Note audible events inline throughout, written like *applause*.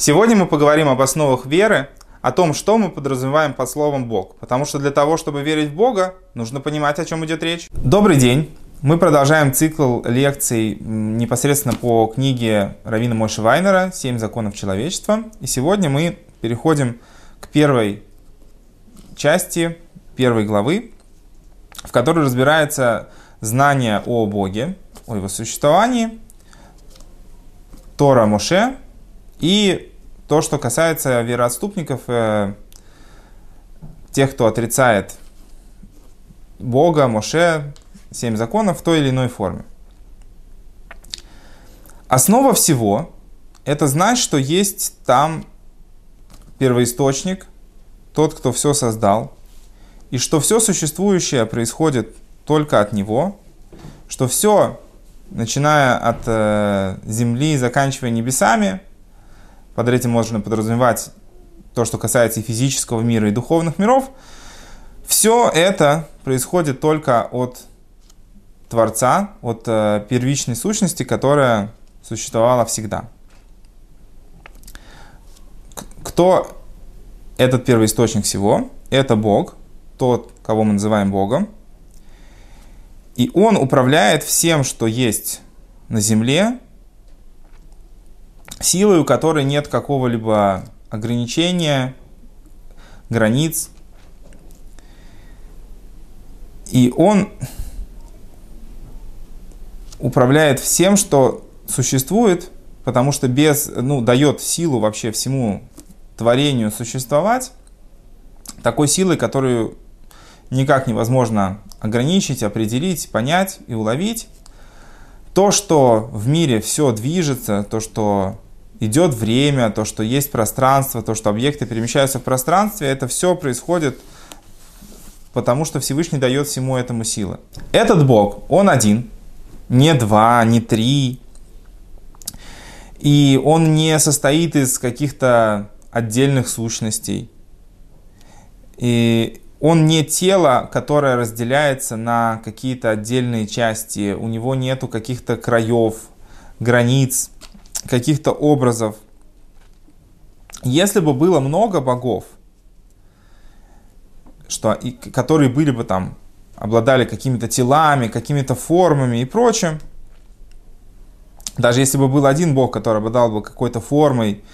Сегодня мы поговорим об основах веры, о том, что мы подразумеваем под словом Бог. Потому что для того, чтобы верить в Бога, нужно понимать, о чем идет речь. Добрый день! Мы продолжаем цикл лекций непосредственно по книге Равина Мойши Вайнера «Семь законов человечества». И сегодня мы переходим к первой части, первой главы, в которой разбирается знание о Боге, о его существовании, Тора Моше и то, что касается вероотступников, э, тех, кто отрицает Бога, Моше, семь законов в той или иной форме. Основа всего – это знать, что есть там первоисточник, тот, кто все создал, и что все существующее происходит только от него, что все, начиная от э, земли заканчивая небесами, под этим можно подразумевать то, что касается и физического мира, и духовных миров, все это происходит только от Творца, от э, первичной сущности, которая существовала всегда. Кто этот первоисточник всего? Это Бог, тот, кого мы называем Богом. И Он управляет всем, что есть на земле, силой, у которой нет какого-либо ограничения, границ. И Он управляет всем, что существует, потому что без, ну, дает силу вообще всему творению существовать, такой силой, которую никак невозможно ограничить, определить, понять и уловить. То, что в мире все движется, то, что идет время, то, что есть пространство, то, что объекты перемещаются в пространстве, это все происходит потому, что Всевышний дает всему этому силы. Этот Бог, Он один, не два, не три. И Он не состоит из каких-то отдельных сущностей. И он не тело, которое разделяется на какие-то отдельные части. У него нету каких-то краев, границ, каких-то образов. Если бы было много богов, что, и, которые были бы там, обладали какими-то телами, какими-то формами и прочим, даже если бы был один бог, который обладал бы какой-то формой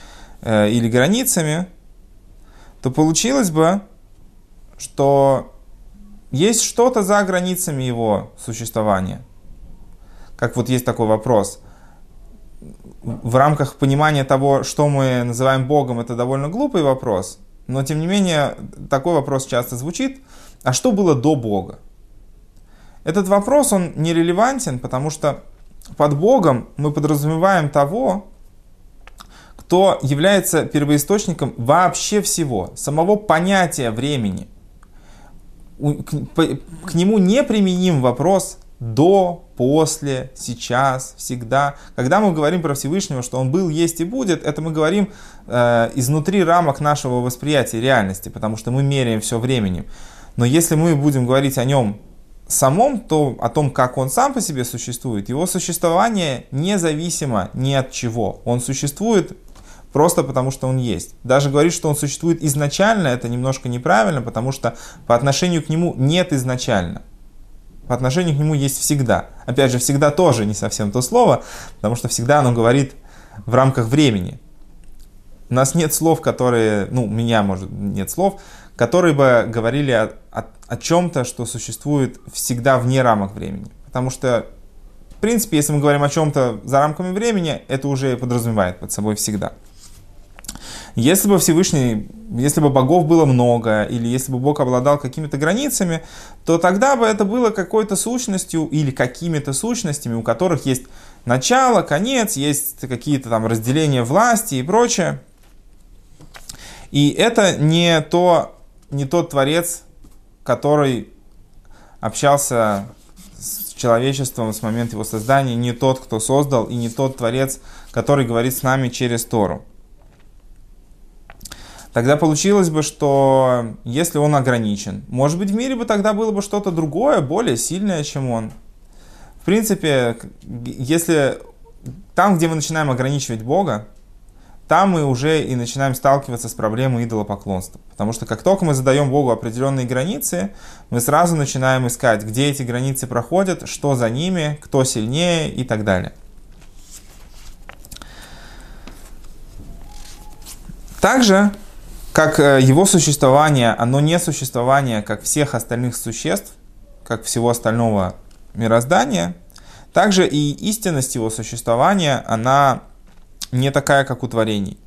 э, или границами, то получилось бы, что есть что-то за границами его существования. Как вот есть такой вопрос. В рамках понимания того, что мы называем Богом, это довольно глупый вопрос, но тем не менее такой вопрос часто звучит. А что было до Бога? Этот вопрос, он нерелевантен, потому что под Богом мы подразумеваем того, кто является первоисточником вообще всего, самого понятия времени к нему не применим вопрос до, после, сейчас, всегда. Когда мы говорим про Всевышнего, что Он был, есть и будет, это мы говорим э, изнутри рамок нашего восприятия реальности, потому что мы меряем все временем. Но если мы будем говорить о нем самом, то о том, как он сам по себе существует, его существование независимо ни от чего. Он существует просто потому, что он есть. Даже говорить, что он существует изначально, это немножко неправильно, потому что по отношению к нему нет изначально. По отношению к нему есть всегда. Опять же, всегда тоже не совсем то слово, потому что всегда оно говорит в рамках времени. У нас нет слов, которые, ну, у меня, может, нет слов, которые бы говорили о, о, о чем-то, что существует всегда вне рамок времени. Потому что, в принципе, если мы говорим о чем-то за рамками времени, это уже подразумевает под собой всегда. Если бы Всевышний, если бы богов было много, или если бы Бог обладал какими-то границами, то тогда бы это было какой-то сущностью или какими-то сущностями, у которых есть начало, конец, есть какие-то там разделения власти и прочее. И это не, то, не тот творец, который общался с человечеством с момента его создания, не тот, кто создал, и не тот творец, который говорит с нами через Тору тогда получилось бы, что если он ограничен, может быть в мире бы тогда было бы что-то другое, более сильное, чем он. В принципе, если там, где мы начинаем ограничивать Бога, там мы уже и начинаем сталкиваться с проблемой идолопоклонства. Потому что как только мы задаем Богу определенные границы, мы сразу начинаем искать, где эти границы проходят, что за ними, кто сильнее и так далее. Также, как э, его существование, оно не существование, как всех остальных существ, как всего остального мироздания, также и истинность его существования, она не такая, как у творений.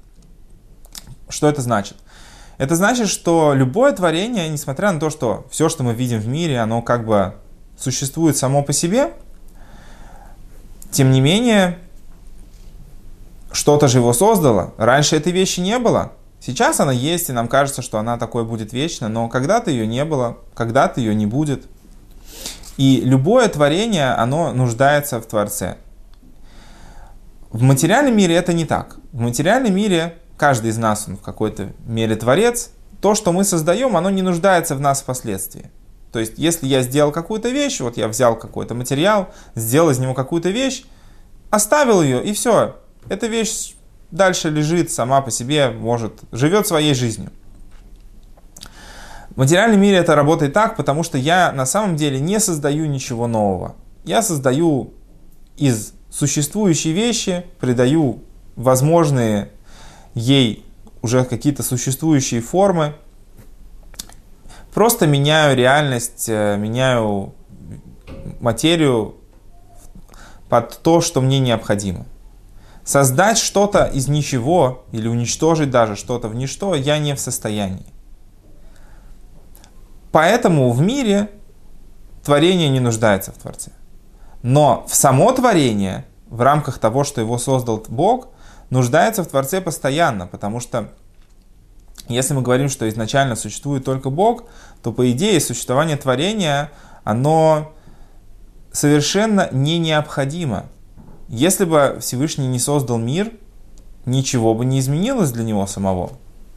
Что это значит? Это значит, что любое творение, несмотря на то, что все, что мы видим в мире, оно как бы существует само по себе, тем не менее, что-то же его создало. Раньше этой вещи не было. Сейчас она есть, и нам кажется, что она такой будет вечно, но когда-то ее не было, когда-то ее не будет. И любое творение, оно нуждается в Творце. В материальном мире это не так. В материальном мире каждый из нас, он в какой-то мере творец. То, что мы создаем, оно не нуждается в нас впоследствии. То есть, если я сделал какую-то вещь, вот я взял какой-то материал, сделал из него какую-то вещь, оставил ее, и все. Эта вещь дальше лежит сама по себе, может, живет своей жизнью. В материальном мире это работает так, потому что я на самом деле не создаю ничего нового. Я создаю из существующие вещи, придаю возможные ей уже какие-то существующие формы, просто меняю реальность, э, меняю материю под то, что мне необходимо. Создать что-то из ничего или уничтожить даже что-то в ничто я не в состоянии. Поэтому в мире творение не нуждается в Творце. Но в само творение, в рамках того, что его создал Бог, нуждается в Творце постоянно, потому что если мы говорим, что изначально существует только Бог, то по идее существование творения, оно совершенно не необходимо. Если бы Всевышний не создал мир, ничего бы не изменилось для него самого,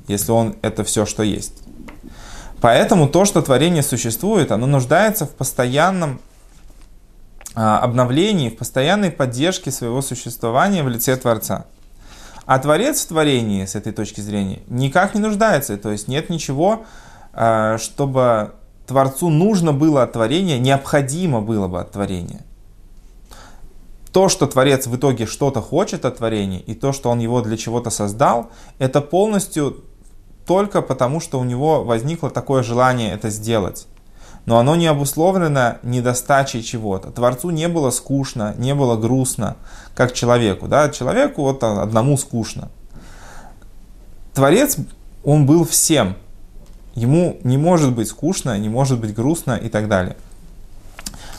если он это все, что есть. Поэтому то, что творение существует, оно нуждается в постоянном а, обновлении, в постоянной поддержке своего существования в лице Творца. А Творец в творении, с этой точки зрения, никак не нуждается. То есть нет ничего, а, чтобы Творцу нужно было от творения, необходимо было бы от творения. То, что Творец в итоге что-то хочет от творения, и то, что он его для чего-то создал, это полностью только потому, что у него возникло такое желание это сделать но оно не обусловлено недостачей чего-то. Творцу не было скучно, не было грустно, как человеку. Да? Человеку вот одному скучно. Творец, он был всем. Ему не может быть скучно, не может быть грустно и так далее.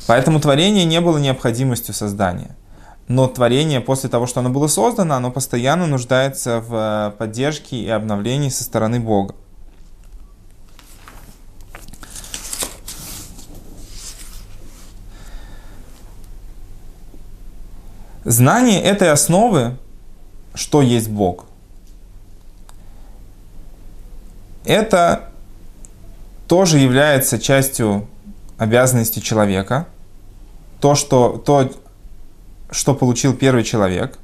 Поэтому творение не было необходимостью создания. Но творение, после того, что оно было создано, оно постоянно нуждается в поддержке и обновлении со стороны Бога. Знание этой основы, что есть Бог, это тоже является частью обязанности человека. То, что, то, что получил первый человек,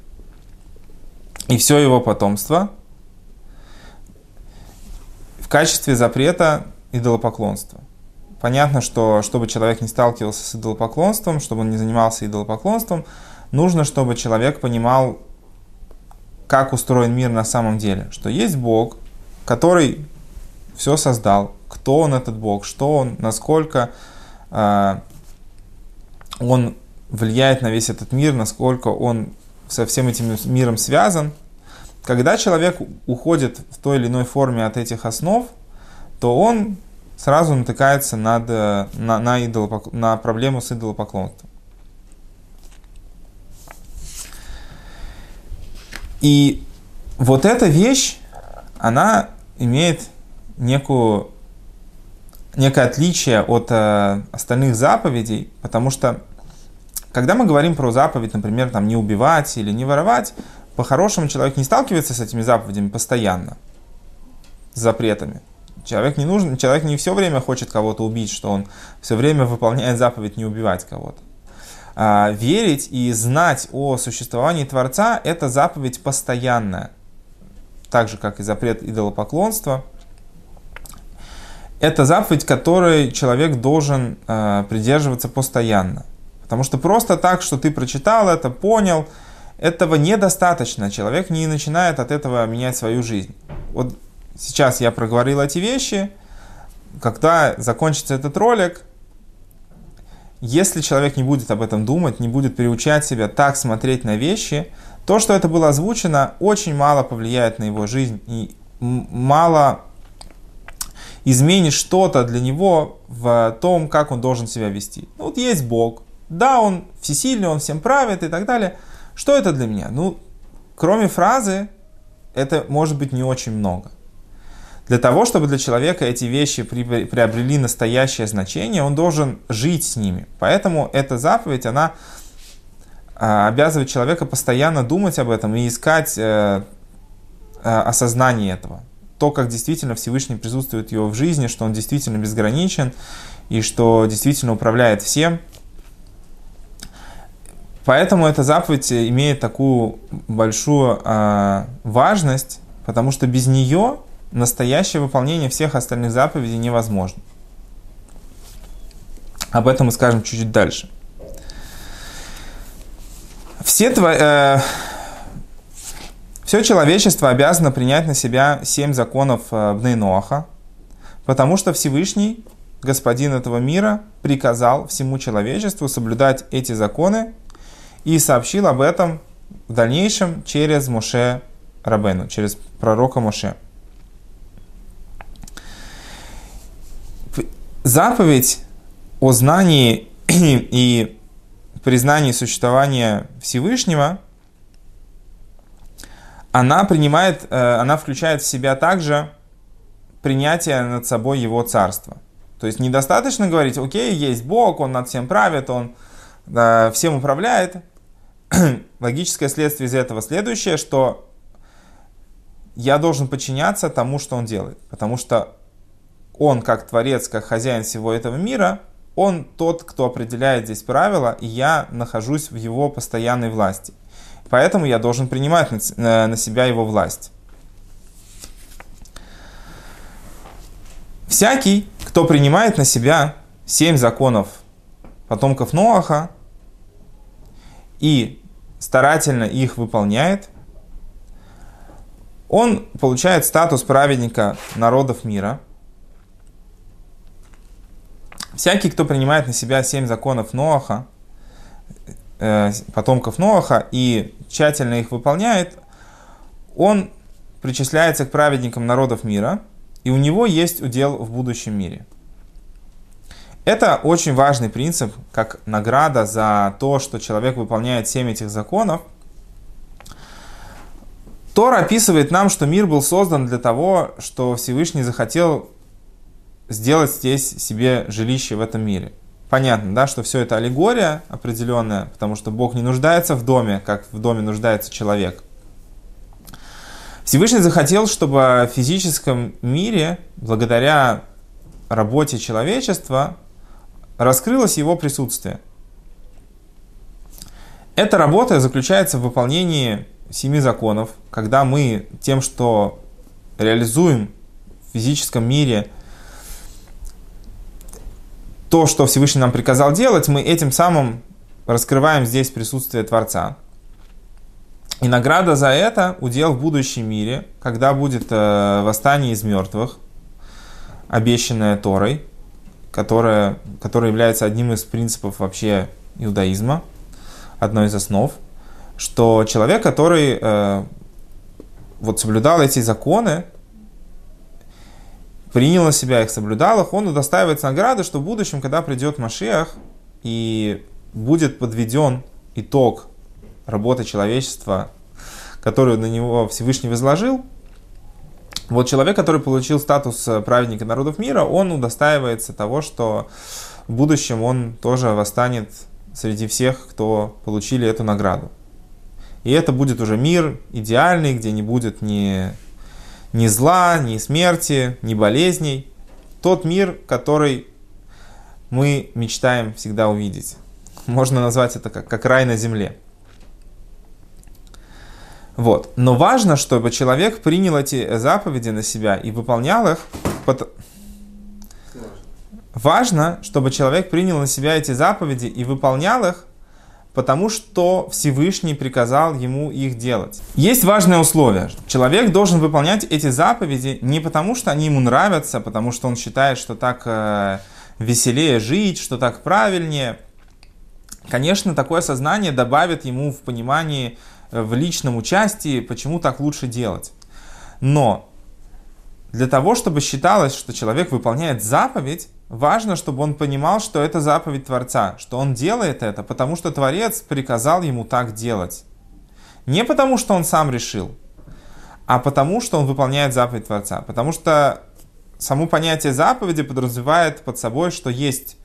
и все его потомство в качестве запрета идолопоклонства. Понятно, что чтобы человек не сталкивался с идолопоклонством, чтобы он не занимался идолопоклонством, нужно, чтобы человек понимал, как устроен мир на самом деле. Что есть Бог, который все создал, кто он этот Бог, что он, насколько э, он влияет на весь этот мир, насколько он со всем этим миром связан. Когда человек уходит в той или иной форме от этих основ, то он сразу натыкается над, на, на, идолопок... на проблему с идолопоклонством. И вот эта вещь, она имеет некую, некое отличие от э, остальных заповедей, потому что когда мы говорим про заповедь, например, там, не убивать или не воровать, по-хорошему человек не сталкивается с этими заповедями постоянно, с запретами. Человек не нужен, человек не все время хочет кого-то убить, что он все время выполняет заповедь не убивать кого-то. А, верить и знать о существовании Творца – это заповедь постоянная. так же, как и запрет идолопоклонства. Это заповедь, которой человек должен э, придерживаться постоянно. Потому что просто так, что ты прочитал это, понял, этого недостаточно. Человек не начинает от этого менять свою жизнь. Вот сейчас я проговорил эти вещи. Когда закончится этот ролик, если человек не будет об этом думать, не будет приучать себя так смотреть на вещи, то, что это было озвучено, очень мало повлияет на его жизнь и мало изменит что-то для него в том, как он должен себя вести. Ну, вот есть Бог, да, он всесильный, он всем правит и так далее. Что это для меня? Ну, кроме фразы, это может быть не очень много. Для того, чтобы для человека эти вещи приобрели настоящее значение, он должен жить с ними. Поэтому эта заповедь, она а, обязывает человека постоянно думать об этом и искать э, э, осознание этого. То, как действительно Всевышний присутствует его в жизни, что он действительно безграничен и что действительно управляет всем. Поэтому эта заповедь имеет такую большую э, важность, потому что без нее настоящее выполнение всех остальных заповедей невозможно. Об этом мы скажем чуть-чуть дальше. Все, тво... э... Все человечество обязано принять на себя семь законов э, Бнейноаха, потому что Всевышний, Господин этого мира, приказал всему человечеству соблюдать эти законы и сообщил об этом в дальнейшем через Моше Рабену, через пророка Моше. заповедь о знании *clears throat* и признании существования Всевышнего, она принимает, э, она включает в себя также принятие над собой его царства. То есть недостаточно говорить, окей, есть Бог, Он над всем правит, Он да, всем управляет. *clears throat* Логическое следствие из этого следующее, что я должен подчиняться тому, что Он делает. Потому что он, как творец, как хозяин всего этого мира, он тот, кто определяет здесь правила, и я нахожусь в его постоянной власти. Поэтому я должен принимать на себя его власть. Всякий, кто принимает на себя семь законов потомков Ноаха и старательно их выполняет, он получает статус праведника народов мира – Всякий, кто принимает на себя семь законов Ноаха, э, потомков Ноаха, и тщательно их выполняет, он причисляется к праведникам народов мира, и у него есть удел в будущем мире. Это очень важный принцип, как награда за то, что человек выполняет семь этих законов. Тор описывает нам, что мир был создан для того, что Всевышний захотел сделать здесь себе жилище в этом мире. Понятно, да, что все это аллегория определенная, потому что Бог не нуждается в доме, как в доме нуждается человек. Всевышний захотел, чтобы в физическом мире, благодаря работе человечества, раскрылось его присутствие. Эта работа заключается в выполнении семи законов, когда мы тем, что реализуем в физическом мире то, что Всевышний нам приказал делать, мы этим самым раскрываем здесь присутствие Творца. И награда за это удел в будущем мире, когда будет э, восстание из мертвых, обещанное Торой, которое, которое является одним из принципов вообще иудаизма, одной из основ, что человек, который э, вот соблюдал эти законы, принял на себя их, соблюдал их, он удостаивается награды, что в будущем, когда придет Машиах и будет подведен итог работы человечества, которую на него Всевышний возложил, вот человек, который получил статус праведника народов мира, он удостаивается того, что в будущем он тоже восстанет среди всех, кто получили эту награду. И это будет уже мир идеальный, где не будет ни ни зла, ни смерти, ни болезней. Тот мир, который мы мечтаем всегда увидеть. Можно назвать это как, как рай на земле. Вот. Но важно, чтобы человек принял эти заповеди на себя и выполнял их. Под... Важно, чтобы человек принял на себя эти заповеди и выполнял их, потому что Всевышний приказал ему их делать. Есть важное условие. Человек должен выполнять эти заповеди не потому, что они ему нравятся, потому что он считает, что так э, веселее жить, что так правильнее. Конечно, такое сознание добавит ему в понимании Э, в личном участии, почему так лучше делать. Но для того, чтобы считалось, что человек выполняет заповедь, важно, чтобы он понимал, что это заповедь Творца, что он делает это, потому что Творец приказал ему так делать. Не потому, что он сам решил, а потому, что он выполняет заповедь Творца. Потому что само понятие заповеди подразумевает под собой, что есть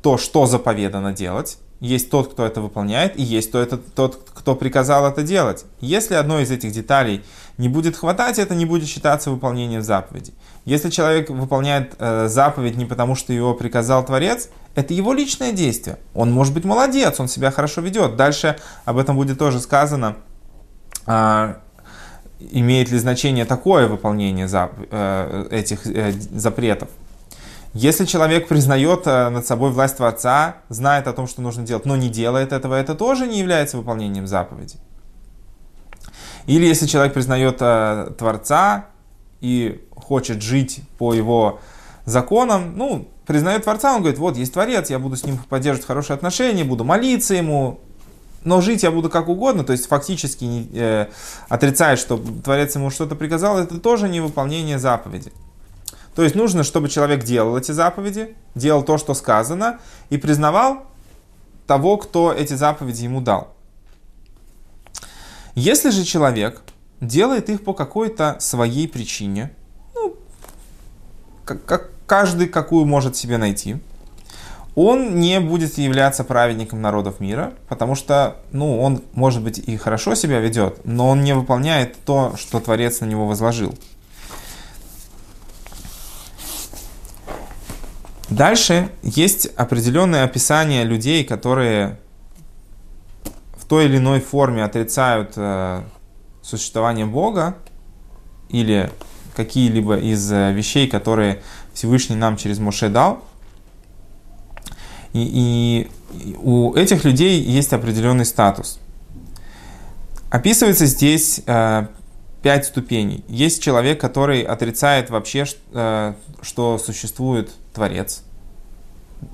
то, что заповедано делать, есть тот, кто это выполняет, и есть тот, это, тот, кто приказал это делать. Если одной из этих деталей не будет хватать, это не будет считаться выполнением заповеди. Если человек выполняет э, заповедь не потому, что его приказал Творец, это его личное действие. Он может быть молодец, он себя хорошо ведет. Дальше об этом будет тоже сказано, э, имеет ли значение такое выполнение зап, э, этих э, запретов. Если человек признает э, над собой власть Творца, знает о том, что нужно делать, но не делает этого, это тоже не является выполнением заповеди. Или если человек признает э, Творца и хочет жить по его законам, ну, признает Творца, он говорит, вот есть Творец, я буду с ним поддерживать хорошие отношения, буду молиться ему, но жить я буду как угодно, то есть фактически э, отрицает, что Творец ему что-то приказал, это тоже не выполнение заповеди. То есть нужно, чтобы человек делал эти заповеди, делал то, что сказано, и признавал того, кто эти заповеди ему дал. Если же человек делает их по какой-то своей причине, ну, как, как каждый какую может себе найти, он не будет являться праведником народов мира, потому что, ну, он, может быть, и хорошо себя ведет, но он не выполняет то, что Творец на него возложил. Дальше есть определенное описание людей, которые в той или иной форме отрицают э, существование Бога или какие-либо из э, вещей, которые Всевышний нам через Моше дал. И, и у этих людей есть определенный статус. Описывается здесь э, пять ступеней. Есть человек, который отрицает вообще, э, что существует Творец.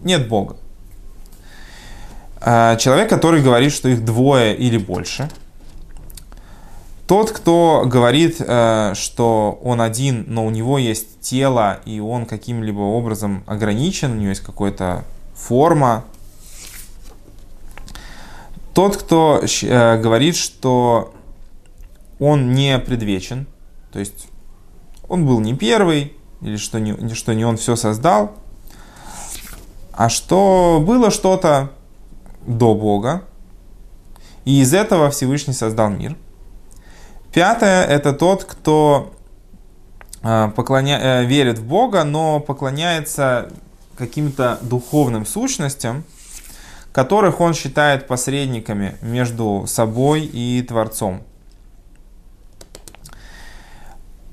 Нет Бога. А, человек, который говорит, что их двое или больше. Тот, кто говорит, э, что он один, но у него есть тело, и он каким-либо образом ограничен, у него есть какая-то форма. Тот, кто э, говорит, что он не предвечен, то есть он был не первый, или что не, что не он все создал, а что было что-то до Бога, и из этого Всевышний создал мир. Пятое – это тот, кто а, поклоня... Э, верит в Бога, но поклоняется каким-то духовным сущностям, которых он считает посредниками между собой и Творцом.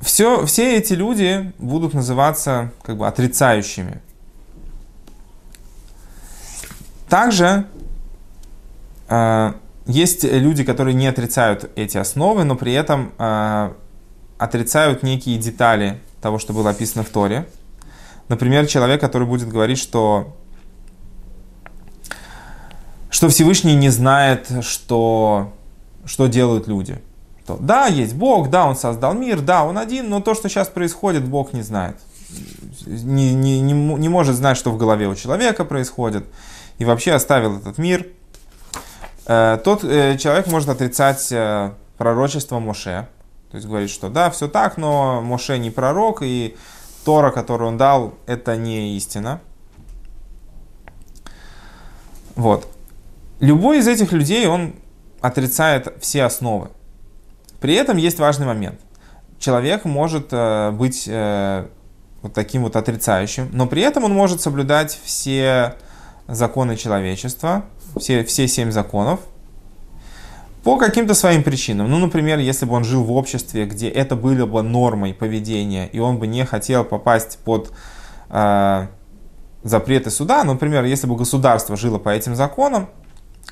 Все, все эти люди будут называться как бы отрицающими. Также э, есть люди, которые не отрицают эти основы, но при этом э, отрицают некие детали того, что было описано в Торе. Например, человек, который будет говорить, что, что Всевышний не знает, что, что делают люди – что да, есть Бог, да, Он создал мир, да, Он один, но то, что сейчас происходит, Бог не знает. Не, не, не, не может знать, что в голове у человека происходит. И вообще оставил этот мир. Э, тот э, человек может отрицать э, пророчество Моше. То есть говорит, что да, все так, но Моше не пророк, и Тора, которую он дал, это не истина. Вот. Любой из этих людей, он отрицает все основы. При этом есть важный момент. Человек может э, быть э, вот таким вот отрицающим, но при этом он может соблюдать все законы человечества, все, все семь законов. по каким-то своим причинам. Ну, например, если бы он жил в обществе, где это было бы нормой поведения, и он бы не хотел попасть под э, запреты суда, например, если бы государство жило по этим законам,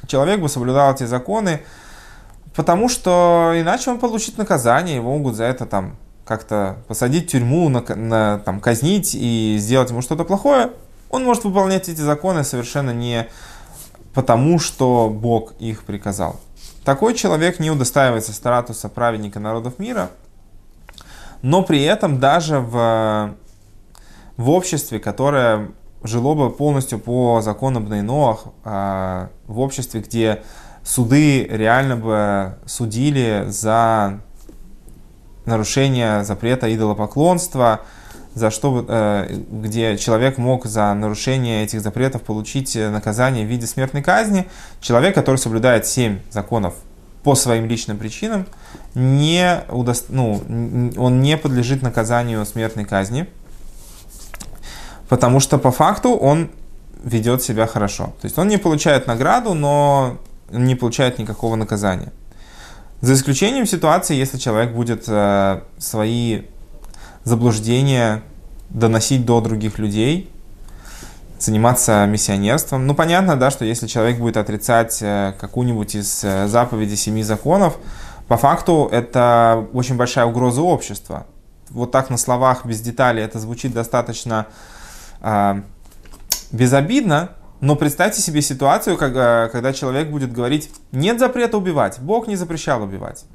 человек бы соблюдал эти законы, потому что иначе он получит наказание, его могут за это там как-то посадить в тюрьму, на, на, там, казнить и сделать ему что-то плохое. Он может выполнять эти законы совершенно не потому, что Бог их приказал. Такой человек не удостаивается статуса праведника народов мира, но при этом даже в, в обществе, которое жило бы полностью по законам Бнейноах, а, в обществе, где суды реально бы судили за нарушение запрета идолопоклонства, за что, э, где человек мог за нарушение этих запретов получить наказание в виде смертной казни, человек, который соблюдает семь законов по своим личным причинам, не удо... ну, он не подлежит наказанию смертной казни, потому что по факту он ведет себя хорошо. То есть он не получает награду, но не получает никакого наказания. За исключением ситуации, если человек будет э, свои заблуждения доносить до других людей, заниматься миссионерством. Ну, понятно, да, что если человек будет отрицать э, какую-нибудь из э, заповедей семи законов, по факту это очень большая угроза общества. Вот так на словах, без деталей, это звучит достаточно э, безобидно, но представьте себе ситуацию, когда, когда человек будет говорить, нет запрета убивать, Бог не запрещал убивать.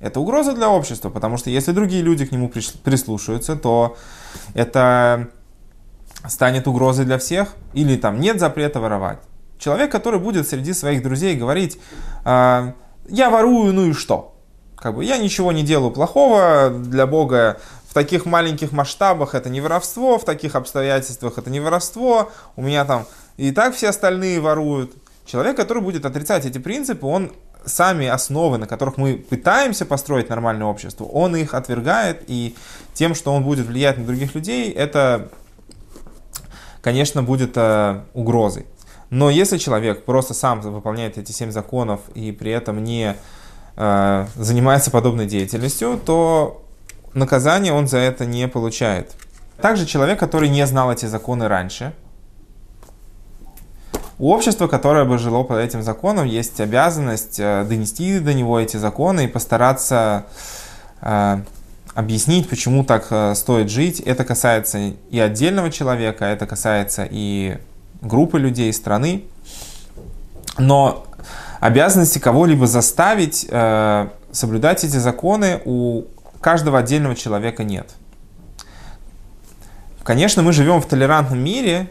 Это угроза для общества, потому что если другие люди к нему прислушаются, то это станет угрозой для всех. Или там нет запрета воровать. Человек, который будет среди своих друзей говорить, «А, я ворую, ну и что? Как бы я ничего не делаю плохого для Бога. В таких маленьких масштабах это не воровство, в таких обстоятельствах это не воровство. У меня там и так все остальные воруют. Человек, который будет отрицать эти принципы, он сами основы, на которых мы пытаемся построить нормальное общество, он их отвергает, и тем, что он будет влиять на других людей, это, конечно, будет э, угрозой. Но если человек просто сам выполняет эти семь законов и при этом не э, занимается подобной деятельностью, то наказание он за это не получает. Также человек, который не знал эти законы раньше, у общества, которое бы жило по этим законам, есть обязанность э, донести до него эти законы и постараться э, объяснить, почему так э, стоит жить. Это касается и отдельного человека, это касается и группы людей, страны. Но обязанности кого-либо заставить соблюдать эти законы у каждого отдельного человека нет. Конечно, мы живем в толерантном мире,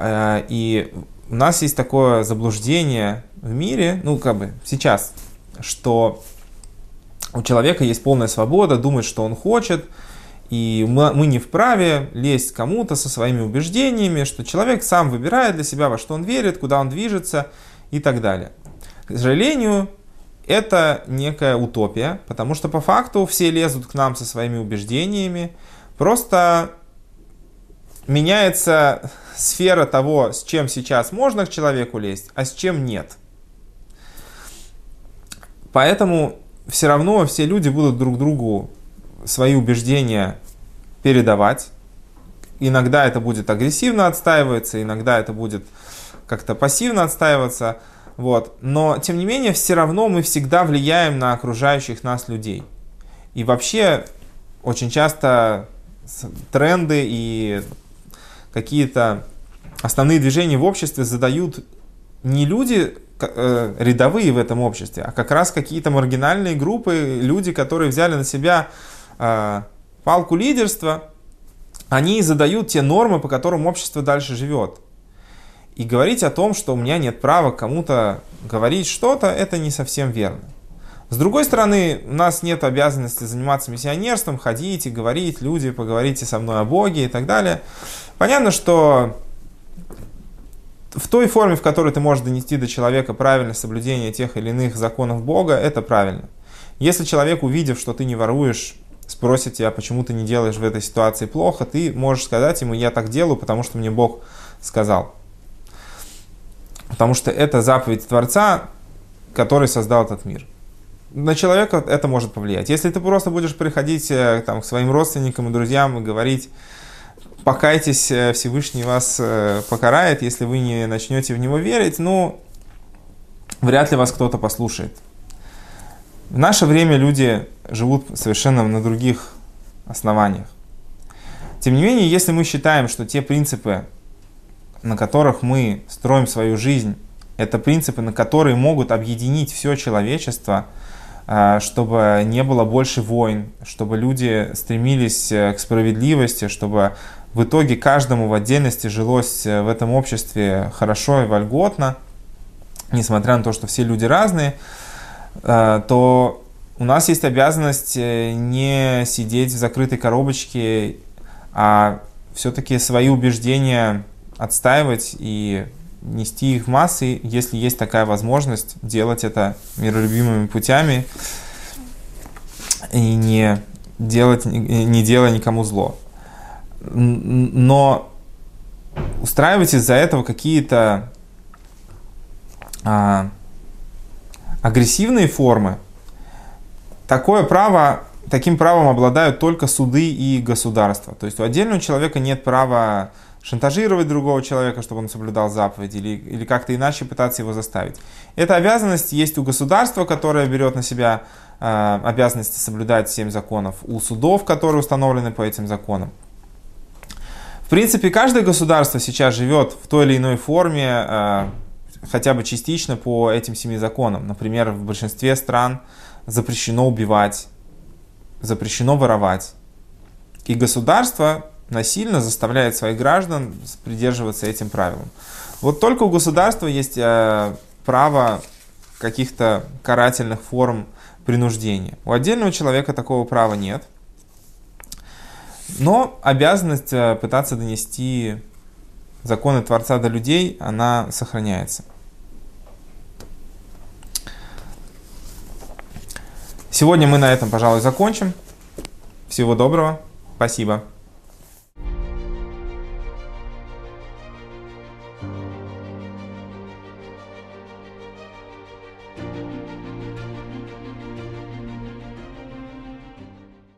и у нас есть такое заблуждение в мире, ну, как бы сейчас, что у человека есть полная свобода думать, что он хочет, и мы, не вправе лезть кому-то со своими убеждениями, что человек сам выбирает для себя, во что он верит, куда он движется и так далее. К сожалению, это некая утопия, потому что по факту все лезут к нам со своими убеждениями, просто меняется сфера того, с чем сейчас можно к человеку лезть, а с чем нет. Поэтому все равно все люди будут друг другу свои убеждения передавать. Иногда это будет агрессивно отстаиваться, иногда это будет как-то пассивно отстаиваться. Вот. Но, тем не менее, все равно мы всегда влияем на окружающих нас людей. И вообще, очень часто тренды и какие-то основные движения в обществе задают не люди э, рядовые в этом обществе, а как раз какие-то маргинальные группы, люди, которые взяли на себя э, палку лидерства, они задают те нормы, по которым общество дальше живет. И говорить о том, что у меня нет права кому-то говорить что-то, это не совсем верно. С другой стороны, у нас нет обязанности заниматься миссионерством, ходить и говорить, люди, поговорите со мной о Боге и так далее. Понятно, что в той форме, в которой ты можешь донести до человека правильное соблюдение тех или иных законов Бога, это правильно. Если человек, увидев, что ты не воруешь, спросит тебя, почему ты не делаешь в этой ситуации плохо, ты можешь сказать ему, я так делаю, потому что мне Бог сказал. Потому что это заповедь Творца, который создал этот мир. На человека это может повлиять. Если ты просто будешь приходить э, там, к своим родственникам и друзьям и говорить, покайтесь, э, Всевышний вас э, покарает, если вы не начнете в него верить, ну, вряд ли вас кто-то послушает. В наше время люди живут совершенно на других основаниях. Тем не менее, если мы считаем, что те принципы, на которых мы строим свою жизнь, это принципы, на которые могут объединить все человечество, чтобы не было больше войн, чтобы люди стремились к справедливости, чтобы в итоге каждому в отдельности жилось э, в этом обществе хорошо и вольготно, несмотря на то, что все люди разные, э, то у нас есть обязанность э, не сидеть в закрытой коробочке, а все-таки свои убеждения отстаивать и нести их в массы, если есть такая возможность, делать это миролюбимыми путями и не, делать, не делая никому зло но устраивать из-за этого какие-то а, агрессивные формы, такое право, таким правом обладают только суды и государства. То есть у отдельного человека нет права шантажировать другого человека, чтобы он соблюдал заповедь, или, или как-то иначе пытаться его заставить. Эта обязанность есть у государства, которое берет на себя э, обязанности соблюдать семь законов, у судов, которые установлены по этим законам. В принципе, каждое государство сейчас живет в той или иной форме, э, хотя бы частично по этим семи законам. Например, в большинстве стран запрещено убивать, запрещено воровать. И государство насильно заставляет своих граждан придерживаться этим правилам. Вот только у государства есть э, право каких-то карательных форм принуждения. У отдельного человека такого права нет – но обязанность э, пытаться донести законы Творца до людей, она сохраняется. Сегодня мы на этом, пожалуй, закончим. Всего доброго. Спасибо.